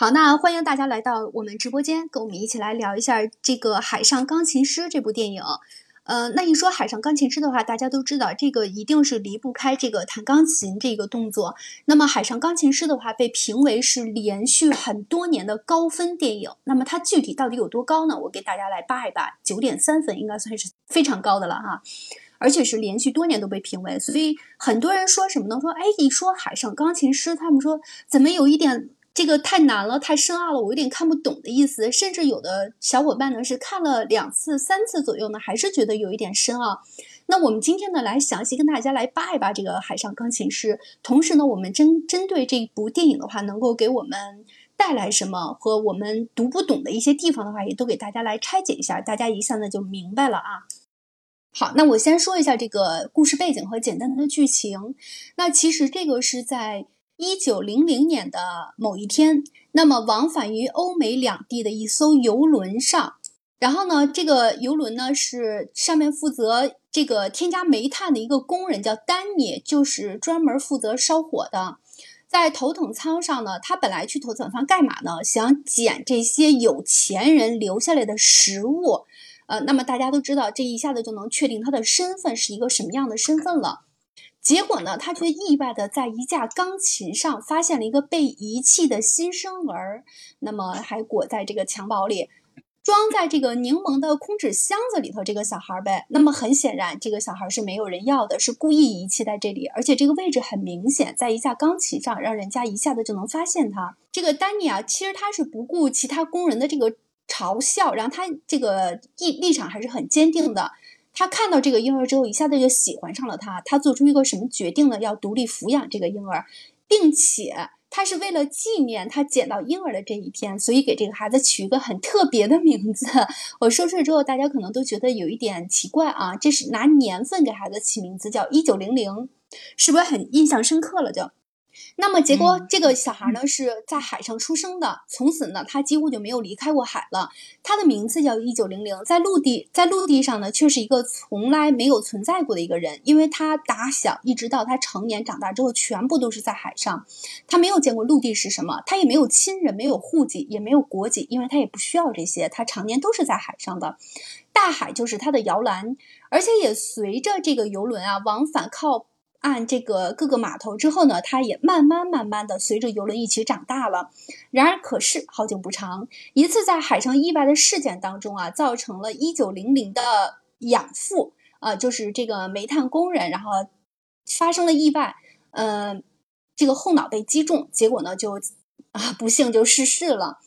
好，那欢迎大家来到我们直播间，跟我们一起来聊一下这个《海上钢琴师》这部电影。呃，那一说《海上钢琴师》的话，大家都知道这个一定是离不开这个弹钢琴这个动作。那么《海上钢琴师》的话，被评为是连续很多年的高分电影。那么它具体到底有多高呢？我给大家来扒一扒，九点三分应该算是非常高的了哈，而且是连续多年都被评为。所以很多人说什么呢？说哎，一说《海上钢琴师》，他们说怎么有一点。这个太难了，太深奥了，我有点看不懂的意思。甚至有的小伙伴呢是看了两次、三次左右呢，还是觉得有一点深奥。那我们今天呢来详细跟大家来扒一扒这个《海上钢琴师》，同时呢，我们针针对这部电影的话，能够给我们带来什么和我们读不懂的一些地方的话，也都给大家来拆解一下，大家一下子就明白了啊。好，那我先说一下这个故事背景和简单的剧情。那其实这个是在。一九零零年的某一天，那么往返于欧美两地的一艘游轮上，然后呢，这个游轮呢是上面负责这个添加煤炭的一个工人叫丹尼，就是专门负责烧火的。在头等舱上呢，他本来去头等舱干嘛呢？想捡这些有钱人留下来的食物。呃，那么大家都知道，这一下子就能确定他的身份是一个什么样的身份了。结果呢，他却意外的在一架钢琴上发现了一个被遗弃的新生儿，那么还裹在这个襁褓里，装在这个柠檬的空纸箱子里头。这个小孩呗，那么很显然，这个小孩是没有人要的，是故意遗弃在这里，而且这个位置很明显，在一架钢琴上，让人家一下子就能发现他。这个丹尼啊，其实他是不顾其他工人的这个嘲笑，然后他这个立立场还是很坚定的。他看到这个婴儿之后，一下子就喜欢上了他。他做出一个什么决定呢？要独立抚养这个婴儿，并且他是为了纪念他捡到婴儿的这一天，所以给这个孩子取一个很特别的名字。我说出来之后，大家可能都觉得有一点奇怪啊，这是拿年份给孩子起名字，叫一九零零，是不是很印象深刻了？就。那么结果，这个小孩呢是在海上出生的，从此呢他几乎就没有离开过海了。他的名字叫一九零零，在陆地在陆地上呢却是一个从来没有存在过的一个人，因为他打小一直到他成年长大之后，全部都是在海上，他没有见过陆地是什么，他也没有亲人，没有户籍，也没有国籍，因为他也不需要这些，他常年都是在海上的，大海就是他的摇篮，而且也随着这个游轮啊往返靠。按这个各个码头之后呢，他也慢慢慢慢的随着游轮一起长大了。然而，可是好景不长，一次在海上意外的事件当中啊，造成了一九零零的养父啊，就是这个煤炭工人，然后发生了意外，嗯，这个后脑被击中，结果呢就啊不幸就逝世了。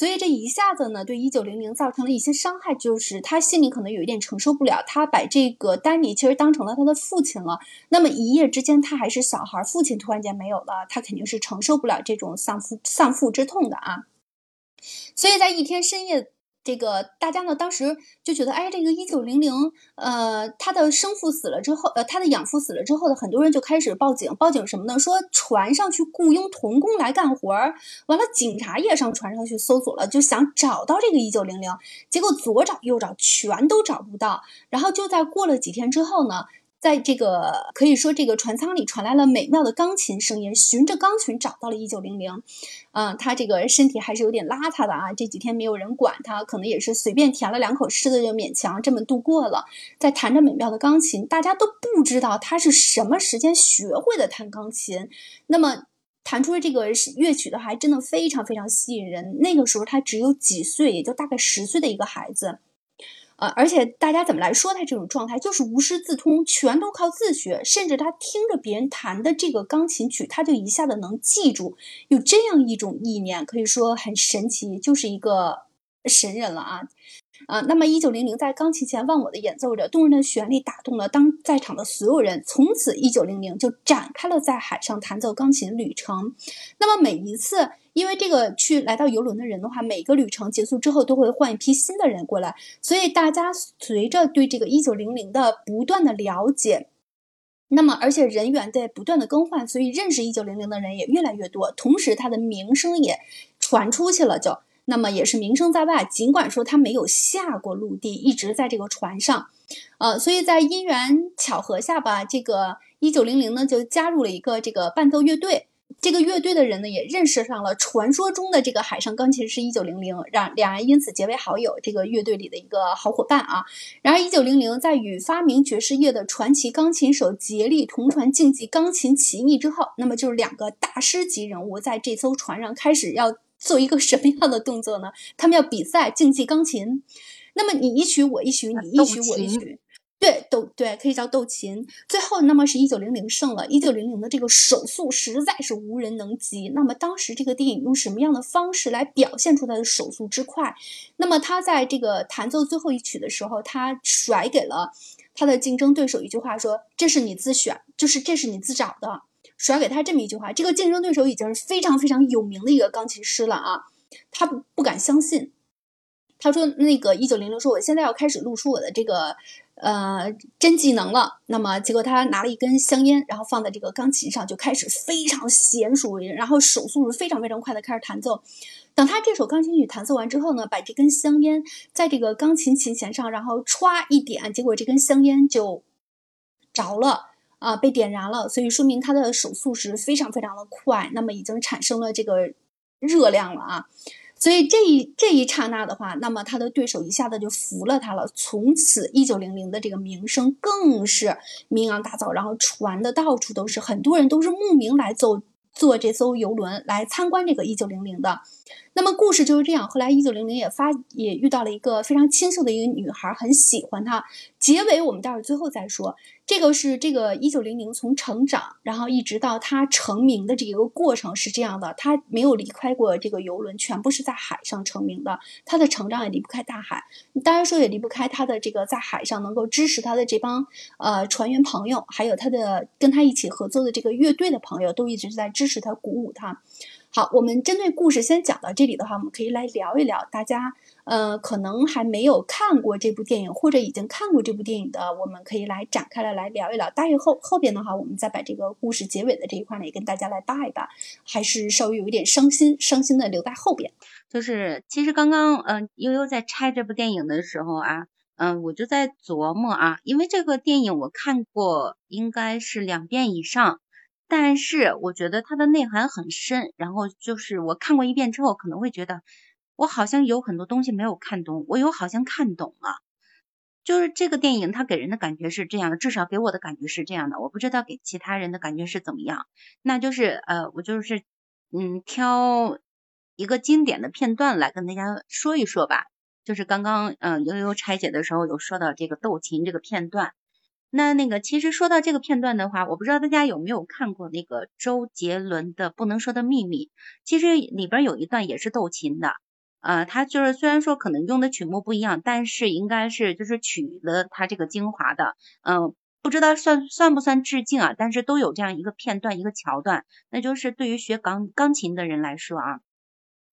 所以这一下子呢，对一九零零造成了一些伤害，就是他心里可能有一点承受不了。他把这个丹尼其实当成了他的父亲了。那么一夜之间他还是小孩，父亲突然间没有了，他肯定是承受不了这种丧父丧父之痛的啊。所以在一天深夜。这个大家呢，当时就觉得，哎，这个一九零零，呃，他的生父死了之后，呃，他的养父死了之后呢，很多人就开始报警，报警什么呢？说船上去雇佣童工来干活儿，完了，警察也上船上去搜索了，就想找到这个一九零零，结果左找右找，全都找不到。然后就在过了几天之后呢。在这个可以说，这个船舱里传来了美妙的钢琴声音。循着钢琴找到了一九零零，嗯，他这个身体还是有点邋遢的啊。这几天没有人管他，可能也是随便填了两口吃的，就勉强这么度过了。在弹着美妙的钢琴，大家都不知道他是什么时间学会的弹钢琴。那么弹出了这个乐曲的话，还真的非常非常吸引人。那个时候他只有几岁，也就大概十岁的一个孩子。呃，而且大家怎么来说他这种状态，就是无师自通，全都靠自学，甚至他听着别人弹的这个钢琴曲，他就一下子能记住，有这样一种意念，可以说很神奇，就是一个神人了啊。啊，那么一九零零在钢琴前忘我的演奏着，动人的旋律打动了当在场的所有人。从此，一九零零就展开了在海上弹奏钢琴旅程。那么每一次，因为这个去来到游轮的人的话，每个旅程结束之后都会换一批新的人过来，所以大家随着对这个一九零零的不断的了解，那么而且人员在不断的更换，所以认识一九零零的人也越来越多，同时他的名声也传出去了，就。那么也是名声在外，尽管说他没有下过陆地，一直在这个船上，呃，所以在因缘巧合下吧，这个一九零零呢就加入了一个这个伴奏乐队。这个乐队的人呢，也认识上了传说中的这个海上钢琴师一九零零，让两人因此结为好友，这个乐队里的一个好伙伴啊。然而，一九零零在与发明爵士乐的传奇钢琴手杰利同船竞技钢琴奇艺之后，那么就是两个大师级人物在这艘船上开始要做一个什么样的动作呢？他们要比赛竞技钢琴。那么你一曲我一曲，你一曲我一曲。对，斗对可以叫斗琴。最后，那么是一九零零胜了。一九零零的这个手速实在是无人能及。那么当时这个电影用什么样的方式来表现出他的手速之快？那么他在这个弹奏最后一曲的时候，他甩给了他的竞争对手一句话，说：“这是你自选，就是这是你自找的。”甩给他这么一句话，这个竞争对手已经是非常非常有名的一个钢琴师了啊，他不不敢相信。他说：“那个一九零零说，我现在要开始露出我的这个。”呃，真技能了。那么结果他拿了一根香烟，然后放在这个钢琴上，就开始非常娴熟，然后手速是非常非常快的开始弹奏。等他这首钢琴曲弹奏完之后呢，把这根香烟在这个钢琴琴弦上，然后歘一点，结果这根香烟就着了啊，被点燃了。所以说明他的手速是非常非常的快，那么已经产生了这个热量了啊。所以这一这一刹那的话，那么他的对手一下子就服了他了。从此，一九零零的这个名声更是名扬大噪，然后传的到处都是，很多人都是慕名来走坐这艘游轮来参观这个一九零零的。那么故事就是这样。后来一九零零也发也遇到了一个非常清秀的一个女孩，很喜欢他。结尾我们待会儿最后再说。这个是这个一九零零从成长，然后一直到他成名的这一个过程是这样的。他没有离开过这个游轮，全部是在海上成名的。他的成长也离不开大海，当然说也离不开他的这个在海上能够支持他的这帮呃船员朋友，还有他的跟他一起合作的这个乐队的朋友，都一直在支持他、鼓舞他。好，我们针对故事先讲到这里的话，我们可以来聊一聊。大家，呃，可能还没有看过这部电影，或者已经看过这部电影的，我们可以来展开来来聊一聊。大约后后边的话，我们再把这个故事结尾的这一块呢，也跟大家来扒一扒。还是稍微有一点伤心，伤心的留在后边。就是其实刚刚，嗯，悠悠在拆这部电影的时候啊，嗯，我就在琢磨啊，因为这个电影我看过，应该是两遍以上。但是我觉得它的内涵很深，然后就是我看过一遍之后，可能会觉得我好像有很多东西没有看懂，我又好像看懂了。就是这个电影它给人的感觉是这样的，至少给我的感觉是这样的，我不知道给其他人的感觉是怎么样。那就是呃，我就是嗯，挑一个经典的片段来跟大家说一说吧。就是刚刚嗯悠悠拆解的时候有说到这个斗琴这个片段。那那个，其实说到这个片段的话，我不知道大家有没有看过那个周杰伦的《不能说的秘密》。其实里边有一段也是斗琴的，呃，他就是虽然说可能用的曲目不一样，但是应该是就是取了他这个精华的，嗯，不知道算算不算致敬啊？但是都有这样一个片段一个桥段，那就是对于学钢钢琴的人来说啊，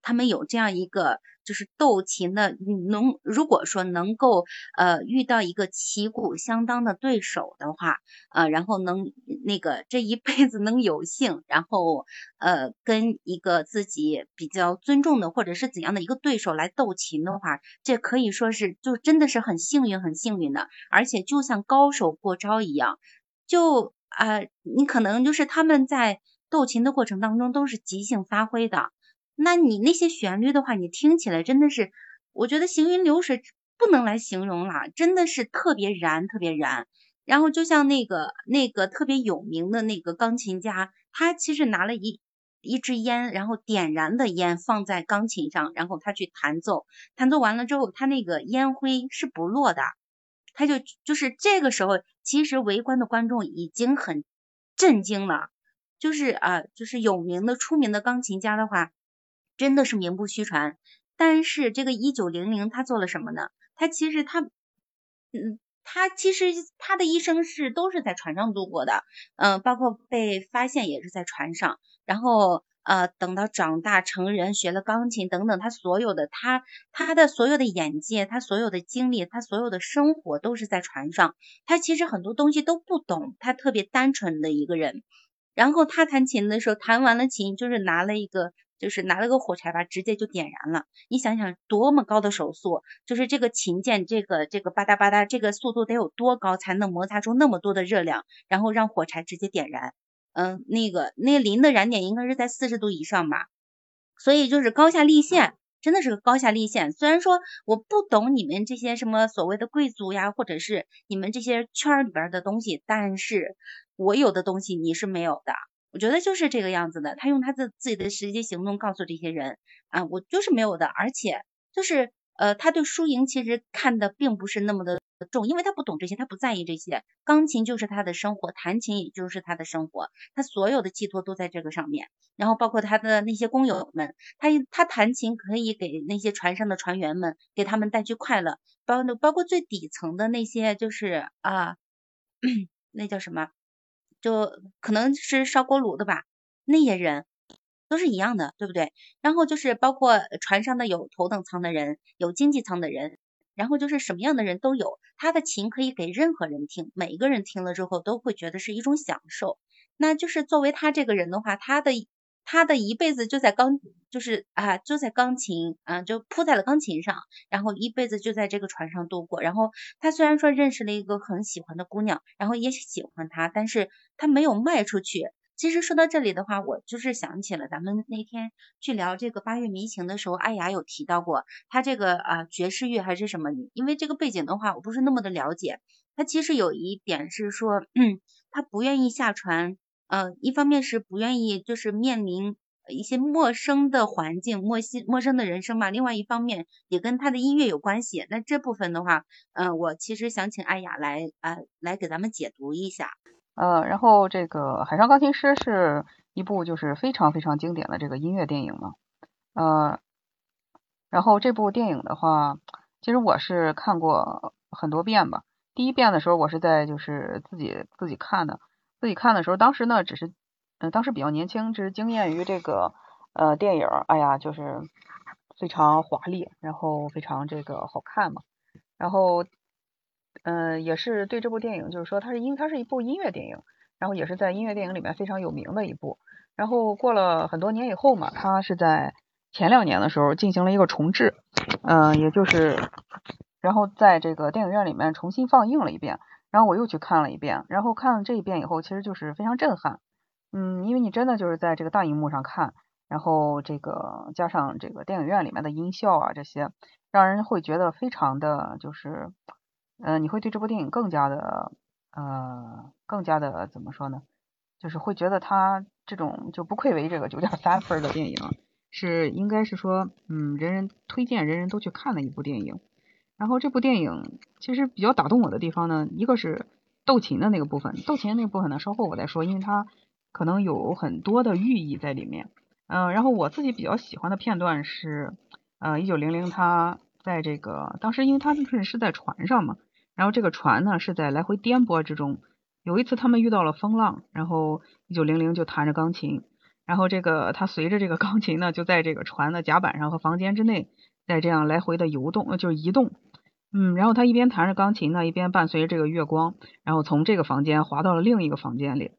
他们有这样一个。就是斗琴的，能如果说能够呃遇到一个旗鼓相当的对手的话，呃，然后能那个这一辈子能有幸，然后呃跟一个自己比较尊重的或者是怎样的一个对手来斗琴的话，这可以说是就真的是很幸运很幸运的，而且就像高手过招一样，就啊你可能就是他们在斗琴的过程当中都是即兴发挥的。那你那些旋律的话，你听起来真的是，我觉得行云流水不能来形容了，真的是特别燃，特别燃。然后就像那个那个特别有名的那个钢琴家，他其实拿了一一支烟，然后点燃的烟放在钢琴上，然后他去弹奏，弹奏完了之后，他那个烟灰是不落的，他就就是这个时候，其实围观的观众已经很震惊了，就是啊，就是有名的出名的钢琴家的话。真的是名不虚传，但是这个一九零零他做了什么呢？他其实他，嗯，他其实他的一生是都是在船上度过的，嗯，包括被发现也是在船上，然后呃，等到长大成人学了钢琴等等，他所有的他他的所有的眼界，他所有的经历，他所有的生活都是在船上，他其实很多东西都不懂，他特别单纯的一个人，然后他弹琴的时候，弹完了琴就是拿了一个。就是拿了个火柴吧，直接就点燃了。你想想，多么高的手速，就是这个琴键，这个这个吧嗒吧嗒，这个速度得有多高才能摩擦出那么多的热量，然后让火柴直接点燃？嗯，那个那磷的燃点应该是在四十度以上吧，所以就是高下立现，真的是个高下立现。虽然说我不懂你们这些什么所谓的贵族呀，或者是你们这些圈里边的东西，但是我有的东西你是没有的。我觉得就是这个样子的，他用他的自己的实际行动告诉这些人啊，我就是没有的，而且就是呃，他对输赢其实看的并不是那么的重，因为他不懂这些，他不在意这些。钢琴就是他的生活，弹琴也就是他的生活，他所有的寄托都在这个上面。然后包括他的那些工友们，他他弹琴可以给那些船上的船员们，给他们带去快乐，包包括最底层的那些就是啊，那叫什么？就可能是烧锅炉的吧，那些人都是一样的，对不对？然后就是包括船上的有头等舱的人，有经济舱的人，然后就是什么样的人都有。他的琴可以给任何人听，每一个人听了之后都会觉得是一种享受。那就是作为他这个人的话，他的。他的一辈子就在钢，就是啊，就在钢琴，啊，就扑在了钢琴上，然后一辈子就在这个船上度过。然后他虽然说认识了一个很喜欢的姑娘，然后也喜欢她，但是他没有卖出去。其实说到这里的话，我就是想起了咱们那天去聊这个八月迷情的时候，艾雅有提到过他这个啊爵士乐还是什么？因为这个背景的话，我不是那么的了解。他其实有一点是说，嗯，他不愿意下船。呃，一方面是不愿意，就是面临一些陌生的环境、陌生陌生的人生嘛。另外一方面也跟他的音乐有关系。那这部分的话，呃，我其实想请艾雅来啊，来给咱们解读一下。呃，然后这个《海上钢琴师》是一部就是非常非常经典的这个音乐电影嘛。呃，然后这部电影的话，其实我是看过很多遍吧。第一遍的时候，我是在就是自己自己看的。自己看的时候，当时呢，只是，嗯，当时比较年轻，只是惊艳于这个呃电影，哎呀，就是非常华丽，然后非常这个好看嘛，然后，嗯，也是对这部电影，就是说它是因它是一部音乐电影，然后也是在音乐电影里面非常有名的一部，然后过了很多年以后嘛，它是在前两年的时候进行了一个重制，嗯，也就是，然后在这个电影院里面重新放映了一遍。然后我又去看了一遍，然后看了这一遍以后，其实就是非常震撼，嗯，因为你真的就是在这个大荧幕上看，然后这个加上这个电影院里面的音效啊这些，让人会觉得非常的就是，嗯，你会对这部电影更加的，呃，更加的怎么说呢？就是会觉得它这种就不愧为这个九点三分的电影，是应该是说，嗯，人人推荐，人人都去看的一部电影。然后这部电影其实比较打动我的地方呢，一个是斗琴的那个部分，斗琴那个部分呢，稍后我再说，因为它可能有很多的寓意在里面。嗯，然后我自己比较喜欢的片段是，呃，一九零零他在这个当时，因为他是是在船上嘛，然后这个船呢是在来回颠簸之中，有一次他们遇到了风浪，然后一九零零就弹着钢琴，然后这个他随着这个钢琴呢就在这个船的甲板上和房间之内。在这样来回的游动，呃，就是移动，嗯，然后他一边弹着钢琴呢，一边伴随着这个月光，然后从这个房间滑到了另一个房间里。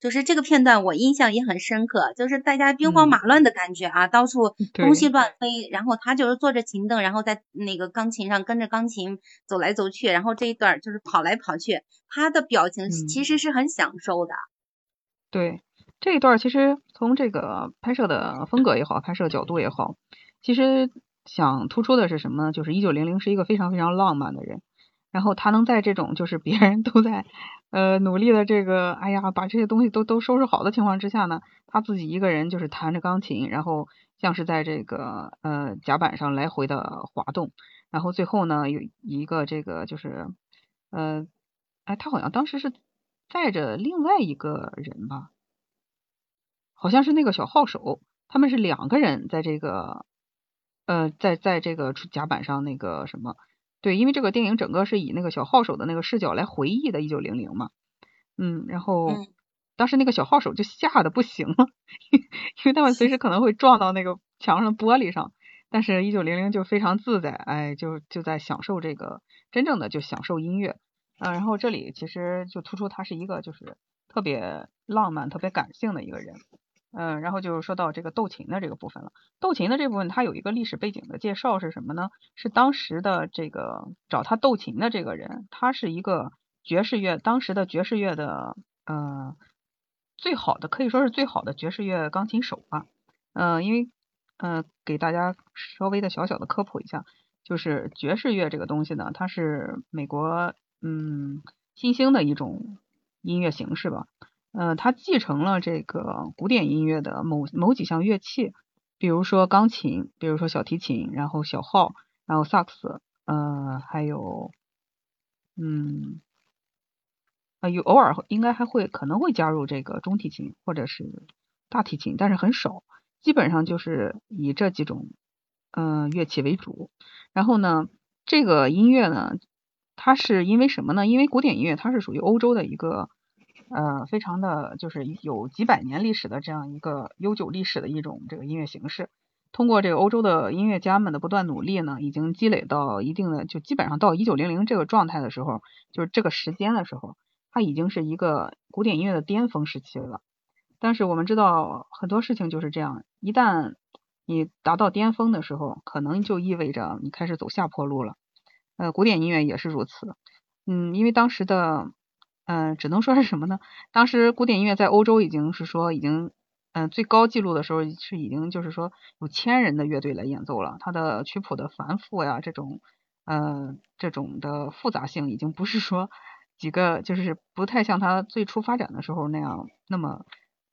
就是这个片段，我印象也很深刻，就是大家兵荒马乱的感觉啊，到处东西乱飞，然后他就是坐着琴凳，然后在那个钢琴上跟着钢琴走来走去，然后这一段就是跑来跑去，他的表情其实是很享受的。对，这一段其实从这个拍摄的风格也好，拍摄角度也好，其实。想突出的是什么呢？就是一九零零是一个非常非常浪漫的人，然后他能在这种就是 别人都在呃努力的这个哎呀把这些东西都都收拾好的情况之下呢，他自己一个人就是弹着钢琴，然后像是在这个呃甲板上来回的滑动，然后最后呢有一个这个就是呃哎他好像当时是载着另外一个人吧，好像是那个小号手，他们是两个人在这个。呃，在在这个甲板上那个什么，对，因为这个电影整个是以那个小号手的那个视角来回忆的1900嘛，嗯，然后当时那个小号手就吓得不行了，因为他们随时可能会撞到那个墙上的玻璃上，但是一九零零就非常自在，哎，就就在享受这个真正的就享受音乐，嗯，然后这里其实就突出他是一个就是特别浪漫、特别感性的一个人。嗯，然后就说到这个斗琴的这个部分了。斗琴的这部分，它有一个历史背景的介绍是什么呢？是当时的这个找他斗琴的这个人，他是一个爵士乐当时的爵士乐的呃最好的，可以说是最好的爵士乐钢琴手吧。嗯，因为嗯，给大家稍微的小小的科普一下，就是爵士乐这个东西呢，它是美国嗯新兴的一种音乐形式吧。嗯，它继承了这个古典音乐的某某几项乐器，比如说钢琴，比如说小提琴，然后小号，然后萨克斯，呃，还有嗯。啊有偶尔应该还会可能会加入这个中提琴或者是大提琴，但是很少，基本上就是以这几种嗯乐器为主。然后呢，这个音乐呢，它是因为什么呢？因为古典音乐它是属于欧洲的一个呃非常的就是有几百年历史的这样一个悠久历史的一种这个音乐形式。通过这个欧洲的音乐家们的不断努力呢，已经积累到一定的就基本上到一九零零这个状态的时候，就是这个时间的时候。它已经是一个古典音乐的巅峰时期了，但是我们知道很多事情就是这样，一旦你达到巅峰的时候，可能就意味着你开始走下坡路了。呃，古典音乐也是如此。嗯，因为当时的，嗯，只能说是什么呢？当时古典音乐在欧洲已经是说已经，嗯，最高纪录的时候是已经就是说有千人的乐队来演奏了。它的曲谱的繁复呀，这种，呃，这种的复杂性已经不是说。几个就是不太像它最初发展的时候那样那么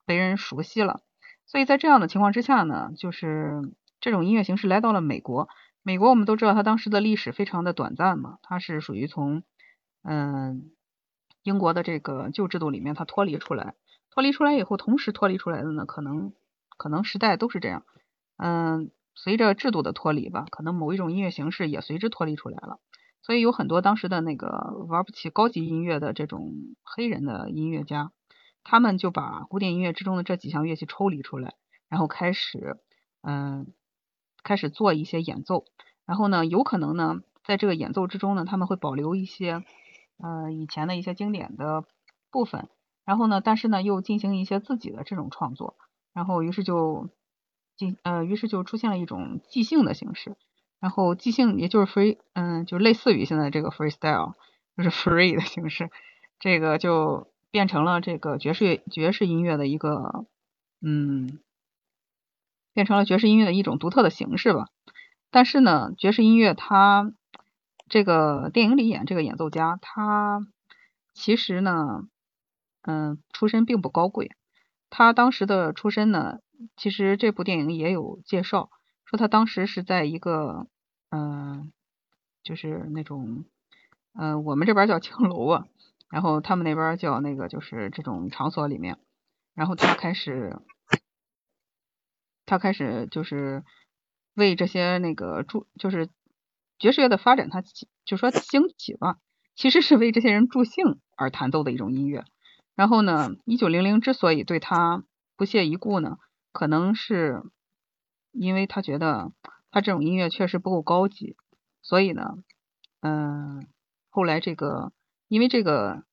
被人熟悉了，所以在这样的情况之下呢，就是这种音乐形式来到了美国。美国我们都知道它当时的历史非常的短暂嘛，它是属于从嗯英国的这个旧制度里面它脱离出来，脱离出来以后，同时脱离出来的呢，可能可能时代都是这样，嗯，随着制度的脱离吧，可能某一种音乐形式也随之脱离出来了。所以有很多当时的那个玩不起高级音乐的这种黑人的音乐家，他们就把古典音乐之中的这几项乐器抽离出来，然后开始嗯开始做一些演奏。然后呢，有可能呢，在这个演奏之中呢，他们会保留一些呃以前的一些经典的部分。然后呢，但是呢，又进行一些自己的这种创作。然后于是就进呃于是就出现了一种即兴的形式。然后即兴也就是 free，嗯，就类似于现在这个 freestyle，就是 free 的形式，这个就变成了这个爵士爵士音乐的一个，嗯，变成了爵士音乐的一种独特的形式吧。但是呢，爵士音乐它这个电影里演这个演奏家，他其实呢，嗯，出身并不高贵。他当时的出身呢，其实这部电影也有介绍，说他当时是在一个。嗯，就是那种，嗯，我们这边叫青楼啊，然后他们那边叫那个，就是这种场所里面，然后他开始，他开始就是为这些那个住，就是爵士乐的发展，它起就说兴起吧，其实是为这些人助兴而弹奏的一种音乐。然后呢，一九零零之所以对他不屑一顾呢，可能是因为他觉得。他这种音乐确实不够高级，所以呢，嗯，后来这个，因为这个，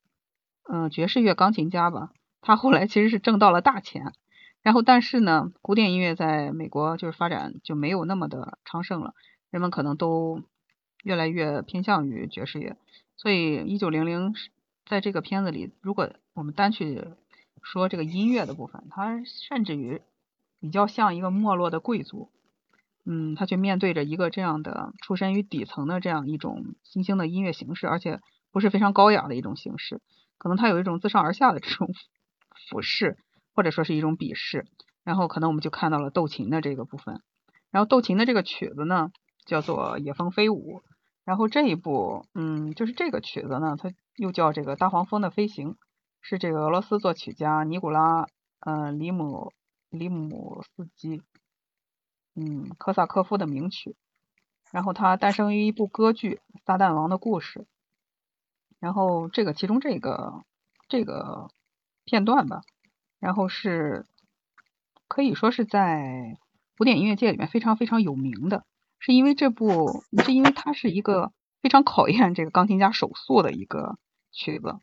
嗯，爵士乐钢琴家吧，他后来其实是挣到了大钱，然后但是呢，古典音乐在美国就是发展就没有那么的昌盛了，人们可能都越来越偏向于爵士乐，所以一九零零在这个片子里，如果我们单去说这个音乐的部分，它甚至于比较像一个没落的贵族。嗯，他却面对着一个这样的出身于底层的这样一种新兴的音乐形式，而且不是非常高雅的一种形式，可能他有一种自上而下的这种 俯视，或者说是一种鄙视。然后可能我们就看到了斗琴的这个部分，然后斗琴的这个曲子呢叫做《野蜂飞舞》，然后这一部，嗯，就是这个曲子呢，它又叫这个《大黄蜂的飞行》，是这个俄罗斯作曲家尼古拉，嗯，里姆里姆斯基。嗯，科萨科夫的名曲，然后它诞生于一部歌剧《撒旦王的故事》，然后这个其中这个这个片段吧，然后是可以说是在古典音乐界里面非常非常有名的，是因为这部是因为它是一个非常考验这个钢琴家手速的一个曲子，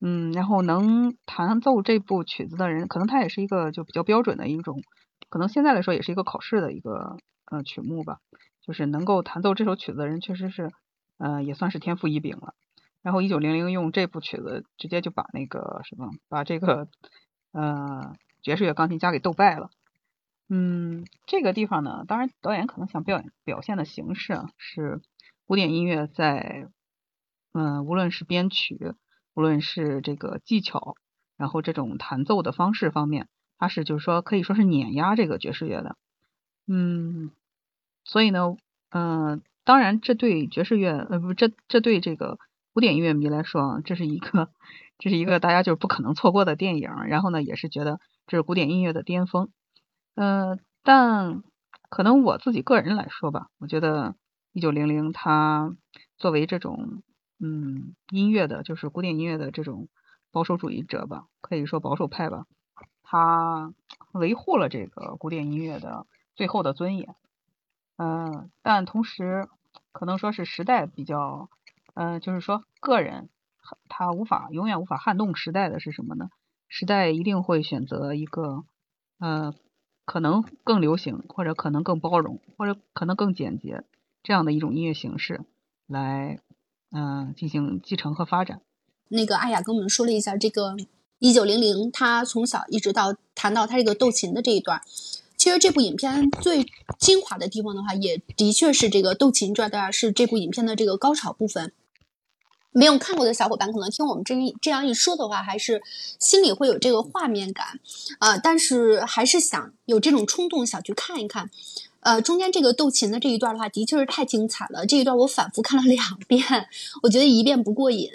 嗯，然后能弹奏这部曲子的人，可能他也是一个就比较标准的一种。可能现在来说也是一个考试的一个呃曲目吧，就是能够弹奏这首曲子的人确实是呃也算是天赋异禀了。然后一九零零用这部曲子直接就把那个什么把这个呃爵士乐钢琴家给斗败了。嗯，这个地方呢，当然导演可能想表演表现的形式啊，是古典音乐在嗯，无论是编曲，无论是这个技巧，然后这种弹奏的方式方面，它是就是说可以说是碾压这个爵士乐的。嗯，所以呢，嗯，当然这对爵士乐呃不这这对这个古典音乐迷来说，这是一个这是一个大家就是不可能错过的电影。然后呢，也是觉得这是古典音乐的巅峰。嗯，但可能我自己个人来说吧，我觉得一九零零它作为这种嗯音乐的，就是古典音乐的这种保守主义者吧，可以说保守派吧，他维护了这个古典音乐的最后的尊严。嗯，但同时可能说是时代比较，嗯，就是说个人他无法永远无法撼动时代的是什么呢？时代一定会选择一个，呃。可能更流行，或者可能更包容，或者可能更简洁，这样的一种音乐形式来，嗯，进行继承和发展。那个阿雅跟我们说了一下，这个一九零零，他从小一直到谈到他这个斗琴的这一段，其实这部影片最精华的地方的话，也的确是这个斗琴这段是这部影片的这个高潮部分。没有看过的小伙伴，可能听我们这一这样一说的话，还是心里会有这个画面感呃。但是还是想有这种冲动，想去看一看。呃，中间这个斗琴的这一段的话，的确是太精彩了。这一段我反复看了两遍，我觉得一遍不过瘾。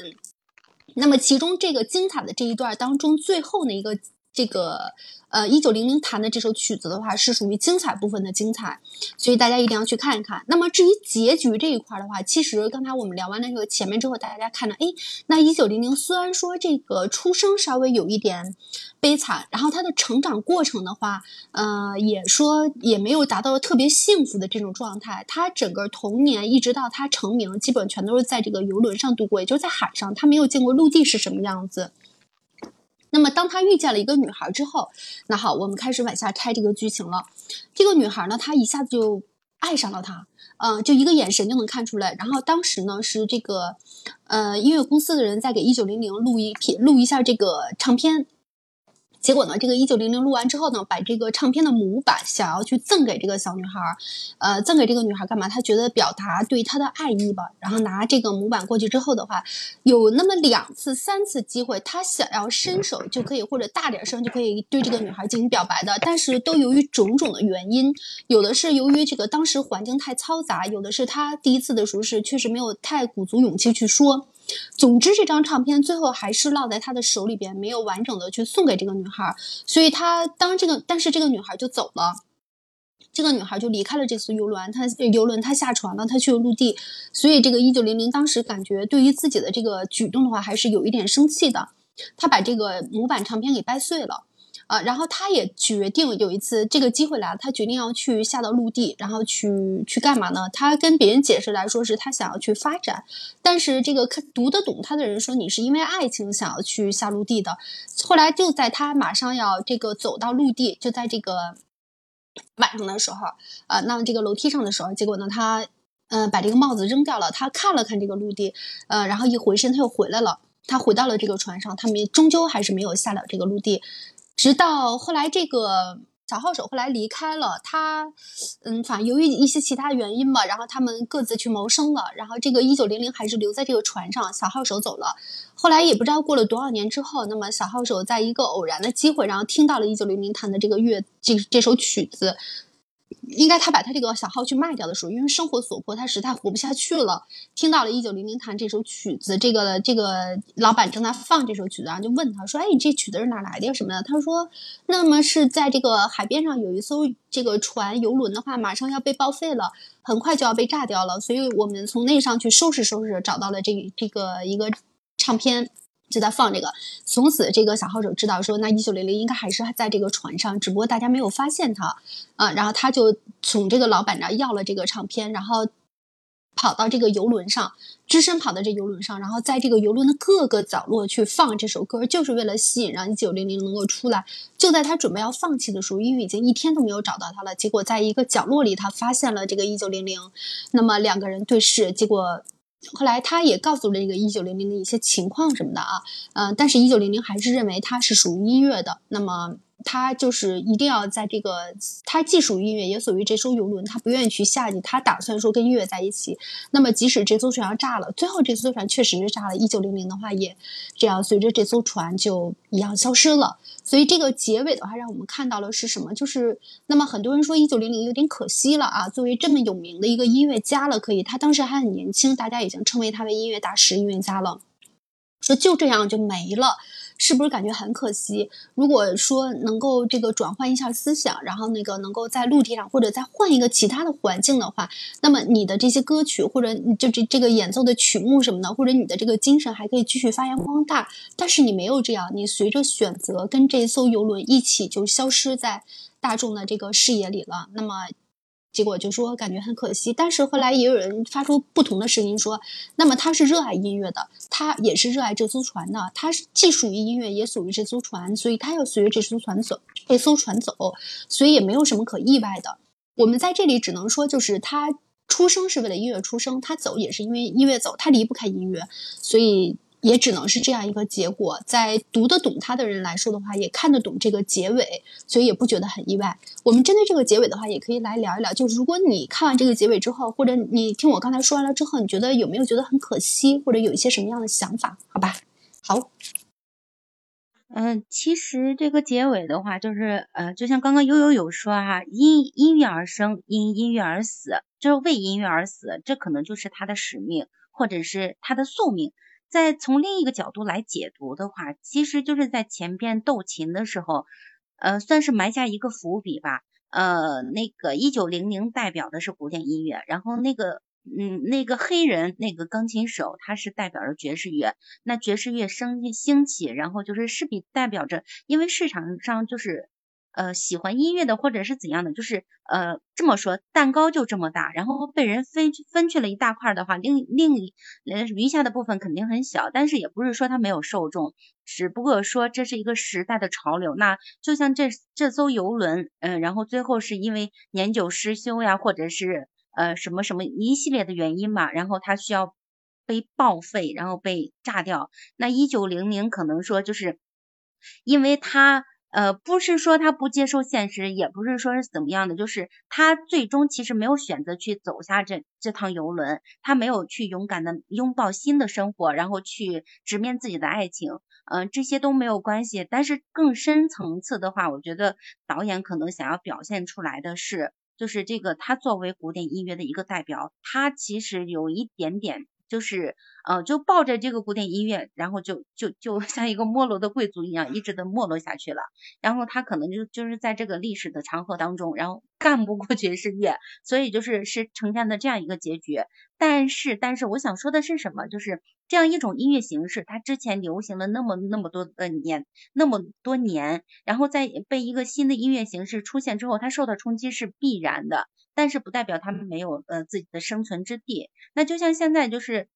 那么其中这个精彩的这一段当中，最后的一个这个。呃，一九零零弹的这首曲子的话，是属于精彩部分的精彩，所以大家一定要去看一看。那么至于结局这一块的话，其实刚才我们聊完那个前面之后，大家看到，哎，那一九零零虽然说这个出生稍微有一点悲惨，然后他的成长过程的话，呃，也说也没有达到特别幸福的这种状态。他整个童年一直到他成名，基本全都是在这个游轮上度过，也就是在海上，他没有见过陆地是什么样子。那么，当他遇见了一个女孩之后，那好，我们开始往下拆这个剧情了。这个女孩呢，她一下子就爱上了他，嗯，就一个眼神就能看出来。然后当时呢，是这个，呃，音乐公司的人在给一九零零录一片，录一下这个唱片。结果呢，这个一九零零录完之后呢，把这个唱片的模板想要去赠给这个小女孩儿，呃，赠给这个女孩干嘛？她觉得表达对她的爱意吧。然后拿这个模板过去之后的话，有那么两次、三次机会，他想要伸手就可以，或者大点声就可以对这个女孩进行表白的，但是都由于种种的原因，有的是由于这个当时环境太嘈杂，有的是他第一次的时候是确实没有太鼓足勇气去说。总之，这张唱片最后还是落在他的手里边，没有完整的去送给这个女孩。所以，他当这个，但是这个女孩就走了，这个女孩就离开了这艘游轮，她游轮她下船了，她去了陆地。所以，这个一九零零当时感觉对于自己的这个举动的话，还是有一点生气的。他把这个模板唱片给掰碎了。啊，然后他也决定有一次这个机会来了，他决定要去下到陆地，然后去去干嘛呢？他跟别人解释来说是他想要去发展，但是这个看读得懂他的人说你是因为爱情想要去下陆地的。后来就在他马上要这个走到陆地，就在这个晚上的时候，啊，那么这个楼梯上的时候，结果呢，他嗯把这个帽子扔掉了，他看了看这个陆地，呃，然后一回身他又回来了，他回到了这个船上，他们终究还是没有下了这个陆地。直到后来，这个小号手后来离开了，他，嗯，反正由于一些其他原因吧，然后他们各自去谋生了。然后这个一九零零还是留在这个船上，小号手走了。后来也不知道过了多少年之后，那么小号手在一个偶然的机会，然后听到了一九零零弹的这个乐，这这首曲子。应该他把他这个小号去卖掉的时候，因为生活所迫，他实在活不下去了。听到了一九零零弹这首曲子，这个这个老板正在放这首曲子，然后就问他说：“哎，你这曲子是哪来的呀？什么的？”他说：“那么是在这个海边上有一艘这个船游轮的话，马上要被报废了，很快就要被炸掉了，所以我们从那上去收拾收拾，找到了这这个一个唱片。”就在放这个，从此这个小号手知道说，那一九零零应该还是在这个船上，只不过大家没有发现他啊。然后他就从这个老板那要了这个唱片，然后跑到这个游轮上，只身跑到这游轮上，然后在这个游轮的各个角落去放这首歌，就是为了吸引让一九零零能够出来。就在他准备要放弃的时候，因为已经一天都没有找到他了，结果在一个角落里，他发现了这个一九零零。那么两个人对视，结果。后来他也告诉了这个一九零零的一些情况什么的啊，嗯，但是一九零零还是认为它是属于音乐的，那么。他就是一定要在这个，他既属于音乐，也属于这艘游轮。他不愿意去下去，他打算说跟音乐在一起。那么，即使这艘船要炸了，最后这艘船确实是炸了。一九零零的话，也这样随着这艘船就一样消失了。所以这个结尾的话，让我们看到了是什么？就是那么很多人说一九零零有点可惜了啊。作为这么有名的一个音乐家了，可以，他当时还很年轻，大家已经称为他为音乐大师、音乐家了。说就这样就没了。是不是感觉很可惜？如果说能够这个转换一下思想，然后那个能够在陆地上或者再换一个其他的环境的话，那么你的这些歌曲或者就这这个演奏的曲目什么的，或者你的这个精神还可以继续发扬光大。但是你没有这样，你随着选择跟这艘游轮一起就消失在大众的这个视野里了。那么。结果就说感觉很可惜，但是后来也有人发出不同的声音说，那么他是热爱音乐的，他也是热爱这艘船的，他是既属于音乐也属于这艘船，所以他要随着这艘船走，这艘船走，所以也没有什么可意外的。我们在这里只能说，就是他出生是为了音乐出生，他走也是因为音乐走，他离不开音乐，所以。也只能是这样一个结果，在读得懂他的人来说的话，也看得懂这个结尾，所以也不觉得很意外。我们针对这个结尾的话，也可以来聊一聊。就是如果你看完这个结尾之后，或者你听我刚才说完了之后，你觉得有没有觉得很可惜，或者有一些什么样的想法？好吧，好。嗯，其实这个结尾的话，就是呃，就像刚刚悠悠有说哈，因音乐而生，因音乐而死，就是为音乐而死，这可能就是他的使命，或者是他的宿命。再从另一个角度来解读的话，其实就是在前边斗琴的时候，呃，算是埋下一个伏笔吧。呃，那个一九零零代表的是古典音乐，然后那个嗯，那个黑人那个钢琴手，他是代表着爵士乐。那爵士乐升兴起，然后就是势必代表着，因为市场上就是。呃，喜欢音乐的或者是怎样的，就是呃这么说，蛋糕就这么大，然后被人分分去了一大块的话，另另一余下的部分肯定很小，但是也不是说它没有受众，只不过说这是一个时代的潮流。那就像这这艘游轮，嗯，然后最后是因为年久失修呀，或者是呃什么什么一系列的原因嘛，然后它需要被报废，然后被炸掉。那一九零零可能说就是因为它。呃，不是说他不接受现实，也不是说是怎么样的，就是他最终其实没有选择去走下这这趟游轮，他没有去勇敢的拥抱新的生活，然后去直面自己的爱情，嗯，这些都没有关系。但是更深层次的话，我觉得导演可能想要表现出来的是，就是这个他作为古典音乐的一个代表，他其实有一点点。就是，呃，就抱着这个古典音乐，然后就就就 像一个没落的贵族一样，一直的没落下去了。然后他可能就就是在这个历史的长河当中，然后 干不过爵士乐，所以就是是呈现的这样一个结局。但是，但是我想说的是什么？就是这样一种音乐形式，它之前流行了那么那么多的年，那么多年，然后在被一个新的音乐形式出现之后，它受到冲击是必然的。但是不代表他们没有呃自己的生存之地。那就像现在就是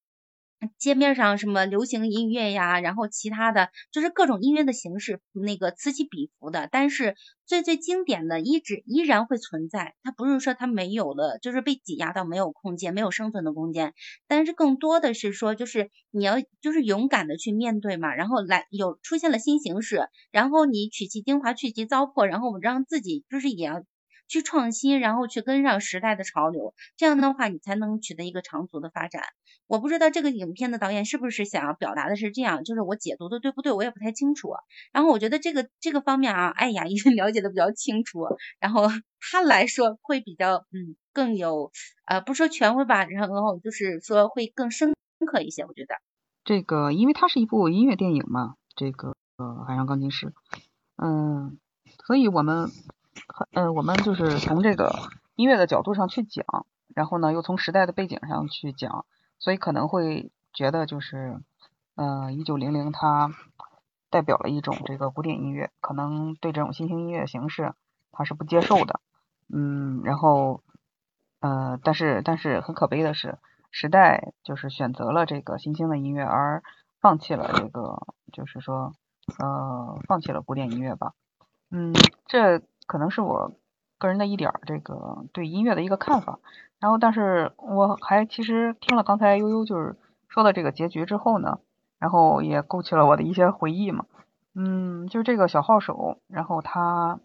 街面上什么流行音乐呀，然后其他的就是各种音乐的形式，那个此起彼伏的。但是最最经典的一直依然会存在。它不是说它没有了，就是被挤压到没有空间、没有生存的空间。但是更多的是说，就是你要就是勇敢的去面对嘛，然后来有出现了新形式，然后你取其精华，去其糟粕，然后让自己就是也要。去创新，然后去跟上时代的潮流，这样的话你才能取得一个长足的发展。我不知道这个影片的导演是不是想要表达的是这样，就是我解读的对不对，我也不太清楚。然后我觉得这个这个方面啊，艾雅已经 了解的比较清楚，然后他来说会比较嗯更有呃不说权威吧，然后就是说会更深刻一些。我觉得这个因为它是一部音乐电影嘛，这个呃海上钢琴师，嗯，所以我们。嗯，我们就是从这个音乐的角度上去讲，然后呢，又从时代的背景上去讲，所以可能会觉得就是，嗯，一九零零它代表了一种这个古典音乐，可能对这种新兴音乐形式它是不接受的，嗯，然后，呃，但是但是很可悲的是，时代就是选择了这个新兴的音乐，而放弃了这个，就是说，呃，放弃了古典音乐吧，嗯，这。可能是我个人的一点儿这个对音乐的一个看法。然后，但是我还其实听了刚才悠悠就是说的这个结局之后呢，然后也勾起了我的一些回忆嘛。嗯，就是这个小号手，然后他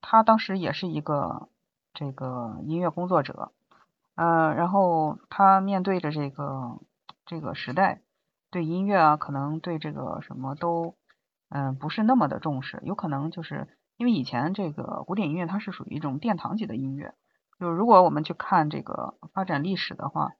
他当时也是一个这个音乐工作者，呃，然后他面对着这个这个时代，对音乐啊，可能对这个什么都嗯不是那么的重视，有可能就是因为以前这个古典音乐它是属于一种殿堂级的音乐，就如果我们去看这个发展历史的话，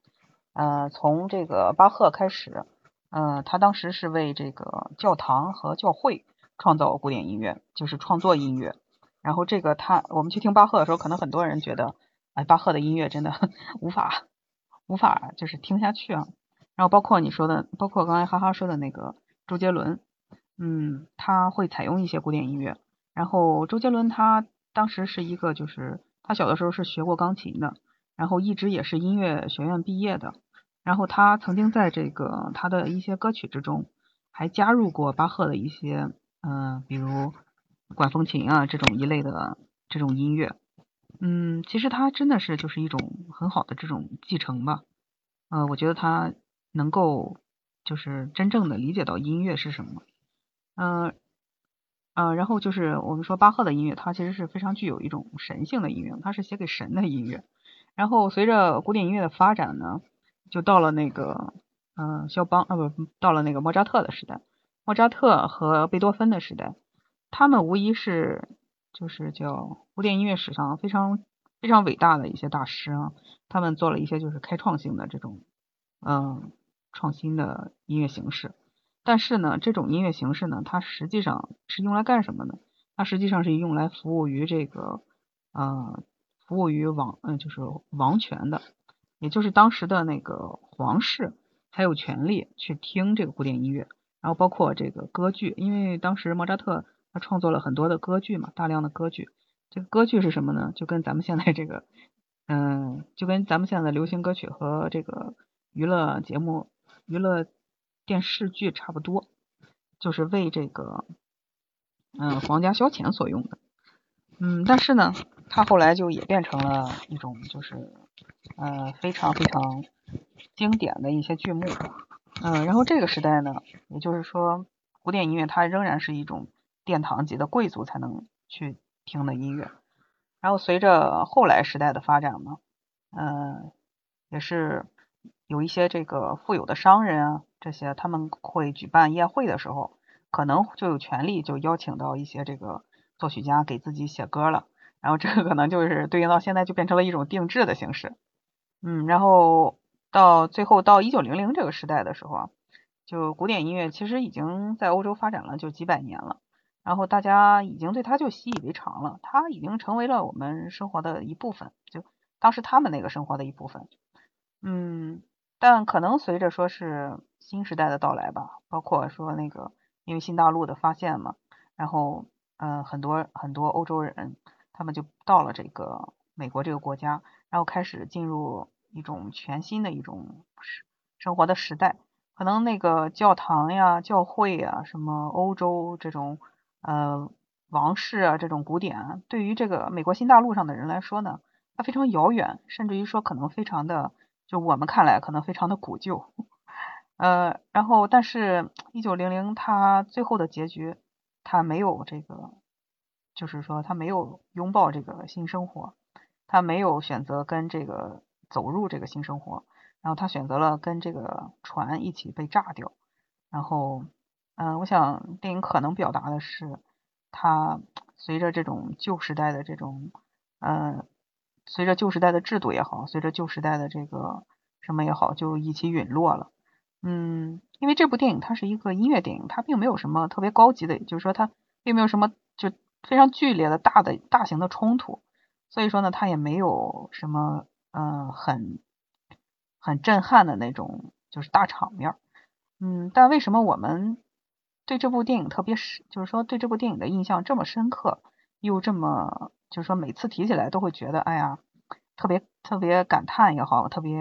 呃，从这个巴赫开始。呃，他当时是为这个教堂和教会创造古典音乐，就是创作音乐。然后这个他，我们去听巴赫的时候，可能很多人觉得，哎，巴赫的音乐真的 无法无法就是听下去啊。然后包括你说的，包括刚才哈哈说的那个周杰伦，嗯，他会采用一些古典音乐。然后周杰伦他当时是一个，就是他小的时候是学过钢琴的，然后一直也是音乐学院毕业的。然后他曾经在这个他的一些歌曲之中，还加入过巴赫的一些，嗯，比如管风琴啊这种一类的这种音乐，嗯，其实他真的是就是一种很好的这种继承吧，呃，我觉得他能够就是真正的理解到音乐是什么，嗯，嗯，然后就是我们说巴赫的音乐，它其实是非常具有一种神性的音乐，它是写给神的音乐，然后随着古典音乐的发展呢。就到了那个，嗯，肖邦啊，不，到了那个莫扎特的时代，莫扎特和贝多芬的时代，他们无疑是就是叫古典音乐史上非常非常伟大的一些大师啊，他们做了一些就是开创性的这种，嗯，创新的音乐形式。但是呢，这种音乐形式呢，它实际上是用来干什么呢？它实际上是用来服务于这个，呃，服务于王，嗯，就是王权的。也就是当时的那个皇室还有权利去听这个古典音乐，然后包括这个歌剧，因为当时莫扎特他创作了很多的歌剧嘛，大量的歌剧。这个歌剧是什么呢？就跟咱们现在这个，嗯，就跟咱们现在的流行歌曲和这个娱乐节目、娱乐电视剧差不多，就是为这个，嗯，皇家消遣所用的。嗯，但是呢，它后来就也变成了一种就是。呃，非常非常经典的一些剧目，嗯，然后这个时代呢，也就是说，古典音乐它仍然是一种殿堂级的贵族才能去听的音乐。然后随着后来时代的发展呢，嗯，也是有一些这个富有的商人啊，这些他们会举办宴会的时候，可能就有权利就邀请到一些这个作曲家给自己写歌了。然后这个可能就是对应到现在就变成了一种定制的形式。嗯，然后到最后到一九零零这个时代的时候啊，就古典音乐其实已经在欧洲发展了就几百年了，然后大家已经对它就习以为常了，它已经成为了我们生活的一部分，就当时他们那个生活的一部分。嗯，但可能随着说是新时代的到来吧，包括说那个因为新大陆的发现嘛，然后嗯很多很多欧洲人他们就到了这个美国这个国家，然后开始进入。一种全新的一种生活的时代，可能那个教堂呀、教会呀、什么欧洲这种呃王室啊这种古典，对于这个美国新大陆上的人来说呢，它非常遥远，甚至于说可能非常的，就我们看来可能非常的古旧。呃，然后但是一九零零它最后的结局，它没有这个，就是说它没有拥抱这个新生活，它没有选择跟这个。走入这个新生活，然后他选择了跟这个船一起被炸掉。然后，嗯，我想电影可能表达的是，他随着这种旧时代的这种，嗯，随着旧时代的制度也好，随着旧时代的这个什么也好，就一起陨落了。嗯，因为这部电影它是一个音乐电影，它并没有什么特别高级的，就是说它并没有什么就非常剧烈的大的大型的冲突，所以说呢，它也没有什么。嗯，很很震撼的那种，就是大场面。嗯，但为什么我们对这部电影特别深，就是说对这部电影的印象这么深刻，又这么就是说每次提起来都会觉得，哎呀，特别特别感叹也好，特别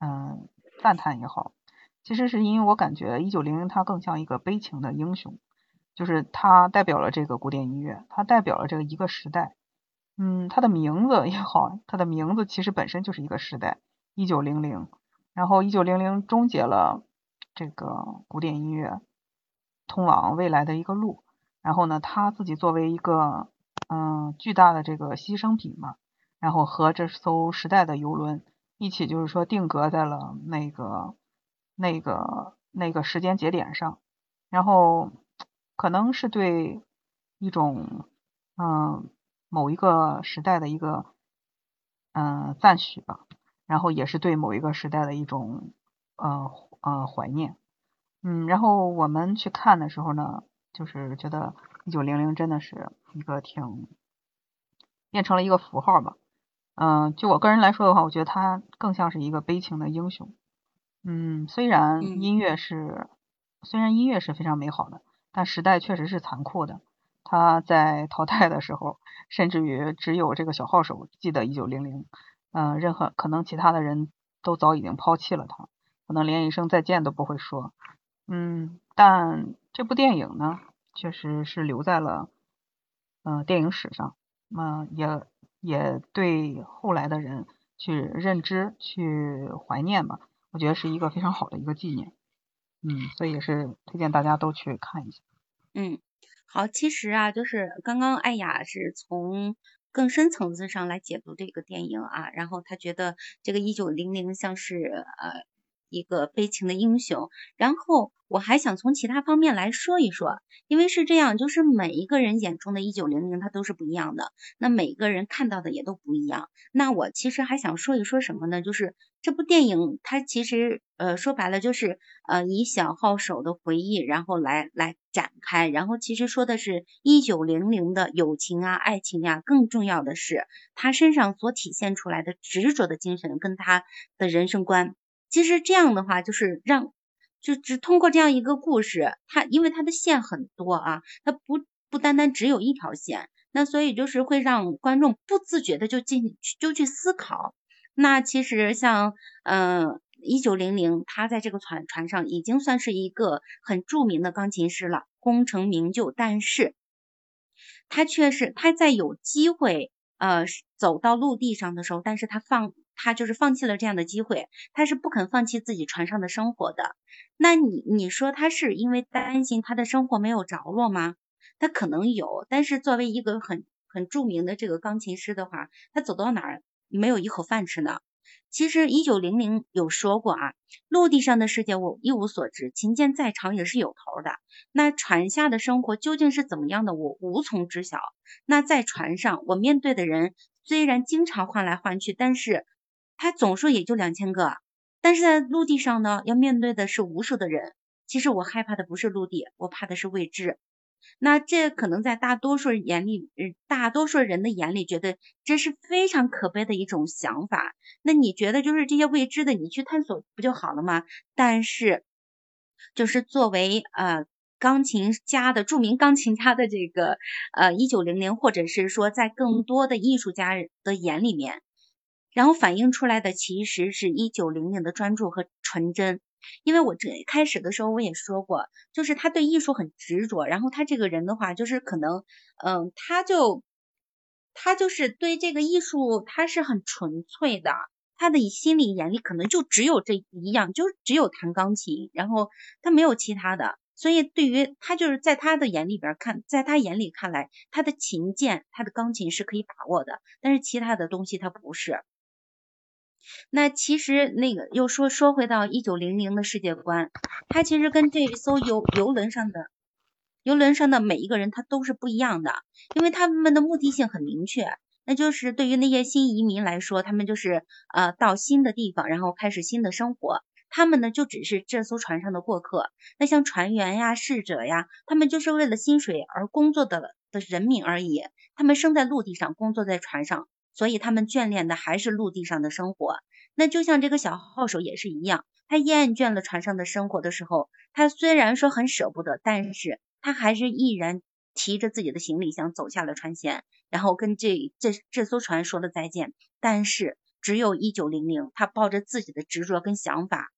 嗯赞叹也好，其实是因为我感觉一九零零它更像一个悲情的英雄，就是它代表了这个古典音乐，它代表了这个一个时代。嗯，它的名字也好，它的名字其实本身就是一个时代，一九零零，然后一九零零终结了这个古典音乐通往未来的一个路，然后呢，他自己作为一个嗯巨大的这个牺牲品嘛，然后和这艘时代的游轮一起就是说定格在了那个那个那个时间节点上，然后可能是对一种嗯。某一个时代的一个嗯赞许吧，然后也是对某一个时代的一种呃呃怀念，嗯，然后我们去看的时候呢，就是觉得一九零零真的是一个挺变成了一个符号吧，嗯，就我个人来说的话，我觉得他更像是一个悲情的英雄，嗯，虽然音乐是虽然音乐是非常美好的，但时代确实是残酷的。他在淘汰的时候，甚至于只有这个小号手记得一九零零，嗯，任何可能其他的人都早已经抛弃了他，可能连一声再见都不会说，嗯，但这部电影呢，确实是留在了嗯电影史上，嗯，也也对后来的人去认知、去怀念吧，我觉得是一个非常好的一个纪念，嗯，所以也是推荐大家都去看一下，嗯。好，其实啊，就是刚刚艾雅是从更深层次上来解读这个电影啊，然后她觉得这个一九零零像是呃。一个悲情的英雄，然后我还想从其他方面来说一说，因为是这样，就是每一个人眼中的一九零零，他都是不一样的，那每个人看到的也都不一样。那我其实还想说一说什么呢？就是这部电影，它其实呃说白了就是呃以小号手的回忆，然后来来展开，然后其实说的是一九零零的友情啊、爱情呀，更重要的是他身上所体现出来的执着的精神跟他的人生观。其实这样的话，就是让，就只通过这样一个故事，它因为它的线很多啊，它不不单单只有一条线，那所以就是会让观众不自觉的就进就去思考。那其实像嗯一九零零，他在这个船船上已经算是一个很著名的钢琴师了，功成名就，但是他却是他在有机会呃走到陆地上的时候，但是他放。他就是放弃了这样的机会，他是不肯放弃自己船上的生活的。那你你说他是因为担心他的生活没有着落吗？他可能有，但是作为一个很很著名的这个钢琴师的话，他走到哪儿没有一口饭吃呢？其实一九零零有说过啊，陆地上的世界我一无所知，琴键再长也是有头的。那船下的生活究竟是怎么样的，我无从知晓。那在船上，我面对的人虽然经常换来换去，但是。他总数也就两千个，但是在陆地上呢，要面对的是无数的人。其实我害怕的不是陆地，我怕的是未知。那这可能在大多数人眼里，大多数人的眼里，觉得这是非常可悲的一种想法。那你觉得就是这些未知的，你去探索不就好了吗？但是，就是作为呃钢琴家的著名钢琴家的这个呃一九零零，或者是说在更多的艺术家的眼里面。然后反映出来的其实是一九零零的专注和纯真，因为我这开始的时候我也说过，就是他对艺术很执着，然后他这个人的话，就是可能，嗯，他就他就是对这个艺术他是很纯粹的，他的心里眼里可能就只有这一样，就只有弹钢琴，然后他没有其他的，所以对于他就是在他的眼里边看，在他眼里看来，他的琴键，他的钢琴是可以把握的，但是其他的东西他不是。那其实那个又说说回到一九零零的世界观，它其实跟这艘游游轮上的游轮上的每一个人他都是不一样的，因为他们的目的性很明确，那就是对于那些新移民来说，他们就是呃到新的地方，然后开始新的生活，他们呢就只是这艘船上的过客。那像船员呀、侍者呀，他们就是为了薪水而工作的的人民而已，他们生在陆地上，工作在船上。所以他们眷恋的还是陆地上的生活，那就像这个小号手也是一样，他厌倦了船上的生活的时候，他虽然说很舍不得，但是他还是毅然提着自己的行李箱走下了船舷，然后跟这这这艘船说了再见。但是只有一九零零，他抱着自己的执着跟想法，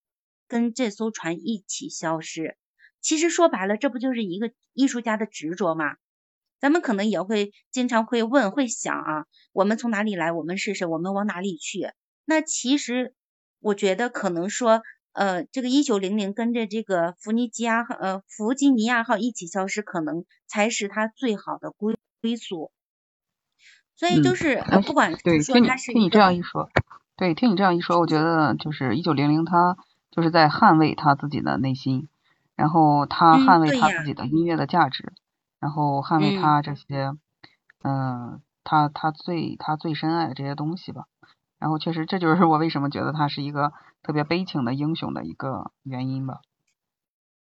跟这艘船一起消失。其实说白了，这不就是一个艺术家的执着吗？咱们可能也会经常会问，会想啊，我们从哪里来？我们是谁？我们往哪里去？那其实我觉得可能说，呃，这个一九零零跟着这个弗尼基亚呃弗吉尼亚号一起消失，可能才是它最好的归归宿。所以就是，不管对，听你听你这样一说，对，听你这样一说，我觉得就是一九零零，他就是在捍卫他自己的内心，然后他捍卫他自己的音乐的价值，然后捍卫他这些，嗯，他他最他最深爱的这些东西吧。然后确实，这就是我为什么觉得他是一个特别悲情的英雄的一个原因吧。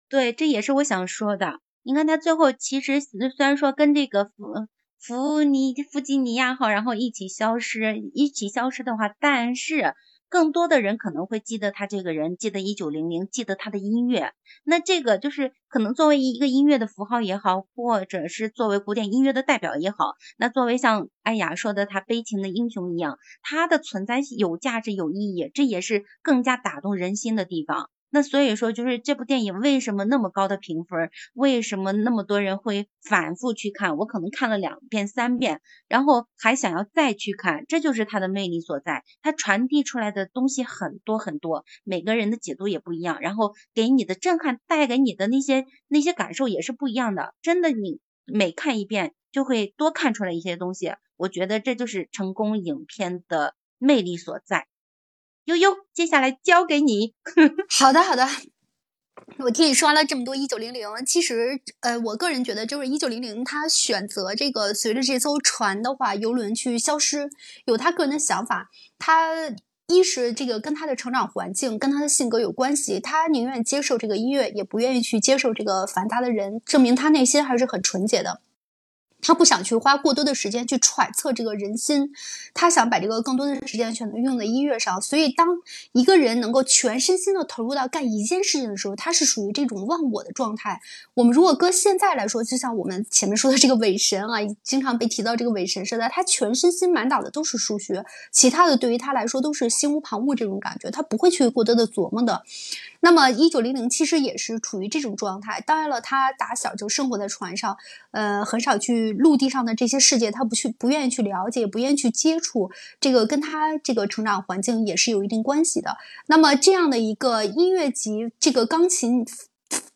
对，这也是我想说的。你看他最后其实虽然说跟这个弗弗尼弗吉尼亚号然后一起消失，一起消失的话，但是。更多的人可能会记得他这个人，记得一九零零，记得他的音乐。那这个就是可能作为一个音乐的符号也好，或者是作为古典音乐的代表也好，那作为像艾雅说的他悲情的英雄一样，他的存在有价值有意义，这也是更加打动人心的地方。那所以说，就是这部电影为什么那么高的评分？为什么那么多人会反复去看？我可能看了两遍、三遍，然后还想要再去看，这就是它的魅力所在。它传递出来的东西很多很多，每个人的解读也不一样，然后给你的震撼、带给你的那些那些感受也是不一样的。真的，你每看一遍就会多看出来一些东西。我觉得这就是成功影片的魅力所在。悠悠，接下来交给你。好的，好的。我听你说完了这么多一九零零，其实呃，我个人觉得就是一九零零，他选择这个随着这艘船的话，游轮去消失，有他个人的想法。他一是这个跟他的成长环境、跟他的性格有关系，他宁愿接受这个音乐，也不愿意去接受这个繁杂的人，证明他内心还是很纯洁的。他不想去花过多的时间去揣测这个人心，他想把这个更多的时间选择用在音乐上。所以，当一个人能够全身心的投入到干一件事情的时候，他是属于这种忘我的状态。我们如果搁现在来说，就像我们前面说的这个伪神啊，经常被提到这个伪神似的，他全身心满脑的都是数学，其他的对于他来说都是心无旁骛这种感觉，他不会去过多的琢磨的。那么，一九零零其实也是处于这种状态。当然了，他打小就生活在船上，呃，很少去陆地上的这些世界，他不去，不愿意去了解，不愿意去接触。这个跟他这个成长环境也是有一定关系的。那么，这样的一个音乐级、这个钢琴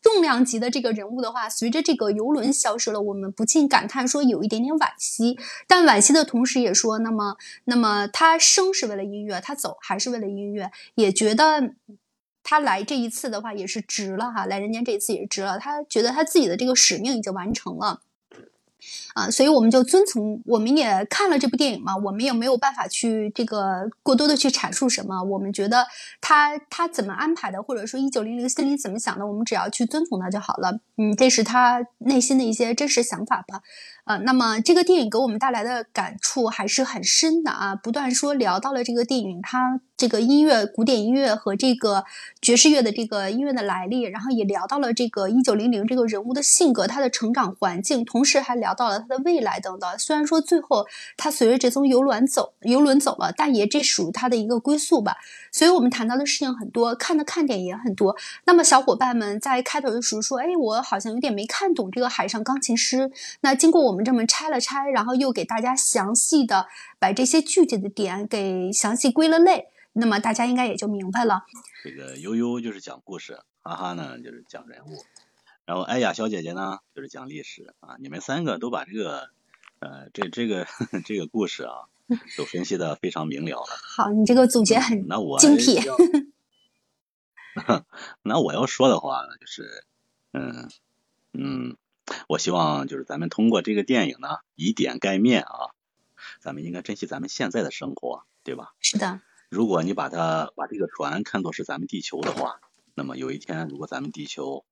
重量级的这个人物的话，随着这个游轮消失了，我们不禁感叹说有一点点惋惜。但惋惜的同时，也说，那么，那么他生是为了音乐，他走还是为了音乐，也觉得。他来这一次的话也是值了哈，来人间这一次也是值了。他觉得他自己的这个使命已经完成了。啊，所以我们就遵从，我们也看了这部电影嘛，我们也没有办法去这个过多的去阐述什么。我们觉得他他怎么安排的，或者说一九零零心里怎么想的，我们只要去遵从他就好了。嗯，这是他内心的一些真实想法吧。呃，那么这个电影给我们带来的感触还是很深的啊。不断说聊到了这个电影，它这个音乐、古典音乐和这个爵士乐的这个音乐的来历，然后也聊到了这个一九零零这个人物的性格、他的成长环境，同时还聊到了他的未来等等。虽然说最后他随着这艘游轮走，游轮走了，但也这属于他的一个归宿吧。所以我们谈到的事情很多，看的看点也很多。那么小伙伴们在开头的时候说：“哎，我好像有点没看懂这个海上钢琴师。”那经过我们。我们这么拆了拆，然后又给大家详细的把这些具体的点给详细归了类，那么大家应该也就明白了。这个悠悠就是讲故事，哈哈呢就是讲人物，然后艾雅小姐姐呢就是讲历史啊。你们三个都把这个呃这这个 这个故事啊都分析的非常明了了。好，你这个总结很那我精辟。那我要说的话呢，就是嗯嗯。我希望就是咱们通过这个电影呢，以点盖面啊，咱们应该珍惜咱们现在的生活，对吧？是的。如果你把它把这个船看作是咱们地球的话，那么有一天如果咱们地球，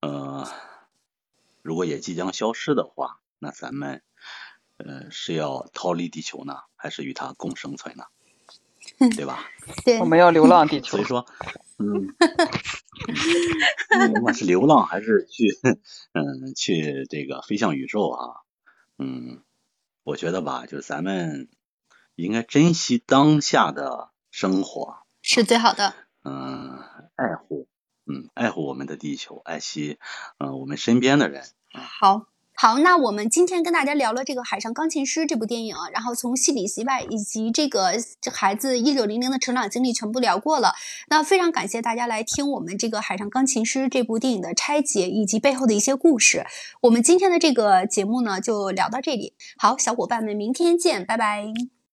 呃，如果也即将消失的话，那咱们呃是要逃离地球呢，还是与它共生存呢？对吧？对。我们要流浪地球。所以说。嗯，不管是流浪还是去，嗯，去这个飞向宇宙啊，嗯，我觉得吧，就是咱们应该珍惜当下的生活，是最好的。嗯，爱护，嗯，爱护我们的地球，爱惜，嗯，我们身边的人。好，好，那我们今天跟大家聊了这个《海上钢琴师》这部电影，然后从戏里戏外以及这个孩子一九零零的成长经历全部聊过了。那非常感谢大家来听我们这个《海上钢琴师》这部电影的拆解以及背后的一些故事。我们今天的这个节目呢，就聊到这里。好，小伙伴们，明天见，拜拜。